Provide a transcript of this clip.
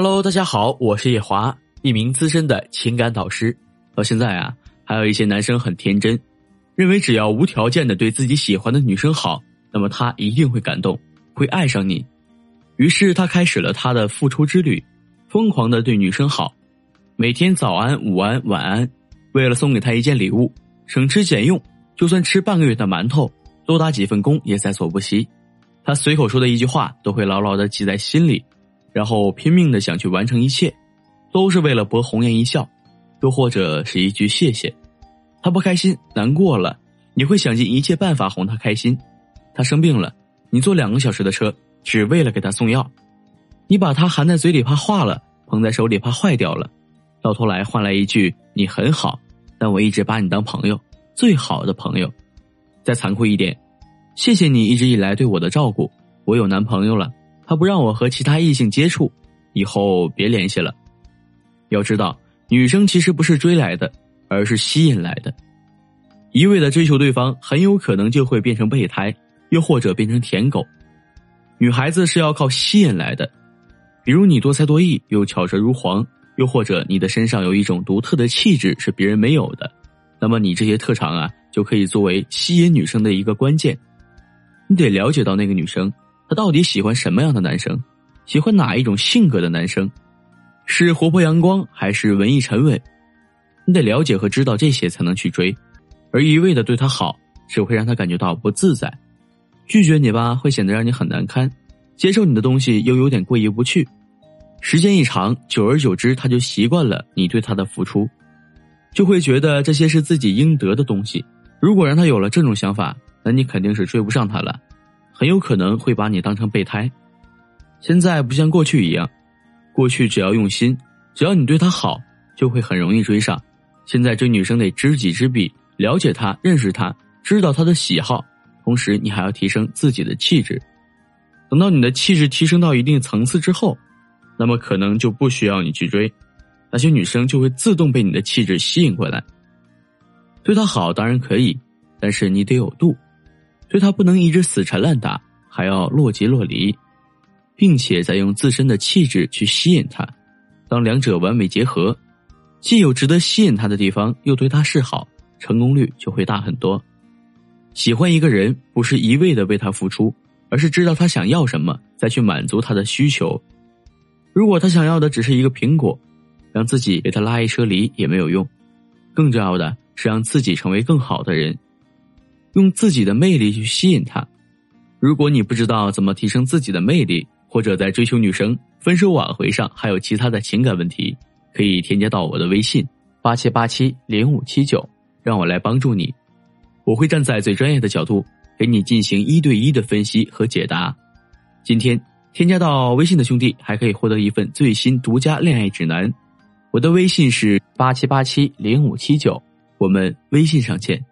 Hello，大家好，我是叶华，一名资深的情感导师。到现在啊，还有一些男生很天真，认为只要无条件的对自己喜欢的女生好，那么他一定会感动，会爱上你。于是他开始了他的付出之旅，疯狂的对女生好，每天早安、午安、晚安，为了送给她一件礼物，省吃俭用，就算吃半个月的馒头，多打几份工也在所不惜。他随口说的一句话，都会牢牢的记在心里。然后拼命的想去完成一切，都是为了博红颜一笑，又或者是一句谢谢。他不开心、难过了，你会想尽一切办法哄他开心。他生病了，你坐两个小时的车，只为了给他送药。你把他含在嘴里怕化了，捧在手里怕坏掉了，到头来换来一句“你很好”，但我一直把你当朋友，最好的朋友。再残酷一点，谢谢你一直以来对我的照顾，我有男朋友了。他不让我和其他异性接触，以后别联系了。要知道，女生其实不是追来的，而是吸引来的。一味的追求对方，很有可能就会变成备胎，又或者变成舔狗。女孩子是要靠吸引来的，比如你多才多艺又巧舌如簧，又或者你的身上有一种独特的气质是别人没有的，那么你这些特长啊，就可以作为吸引女生的一个关键。你得了解到那个女生。他到底喜欢什么样的男生？喜欢哪一种性格的男生？是活泼阳光还是文艺沉稳？你得了解和知道这些才能去追，而一味的对他好，只会让他感觉到不自在。拒绝你吧，会显得让你很难堪；接受你的东西又有点过意不去。时间一长，久而久之，他就习惯了你对他的付出，就会觉得这些是自己应得的东西。如果让他有了这种想法，那你肯定是追不上他了。很有可能会把你当成备胎。现在不像过去一样，过去只要用心，只要你对她好，就会很容易追上。现在追女生得知己知彼，了解她，认识她，知道她的喜好，同时你还要提升自己的气质。等到你的气质提升到一定层次之后，那么可能就不需要你去追，那些女生就会自动被你的气质吸引过来。对她好当然可以，但是你得有度。对他不能一直死缠烂打，还要若即若离，并且再用自身的气质去吸引他。当两者完美结合，既有值得吸引他的地方，又对他示好，成功率就会大很多。喜欢一个人，不是一味的为他付出，而是知道他想要什么，再去满足他的需求。如果他想要的只是一个苹果，让自己给他拉一车梨也没有用。更重要的是让自己成为更好的人。用自己的魅力去吸引他。如果你不知道怎么提升自己的魅力，或者在追求女生、分手挽回上还有其他的情感问题，可以添加到我的微信八七八七零五七九，让我来帮助你。我会站在最专业的角度给你进行一对一的分析和解答。今天添加到微信的兄弟还可以获得一份最新独家恋爱指南。我的微信是八七八七零五七九，我们微信上见。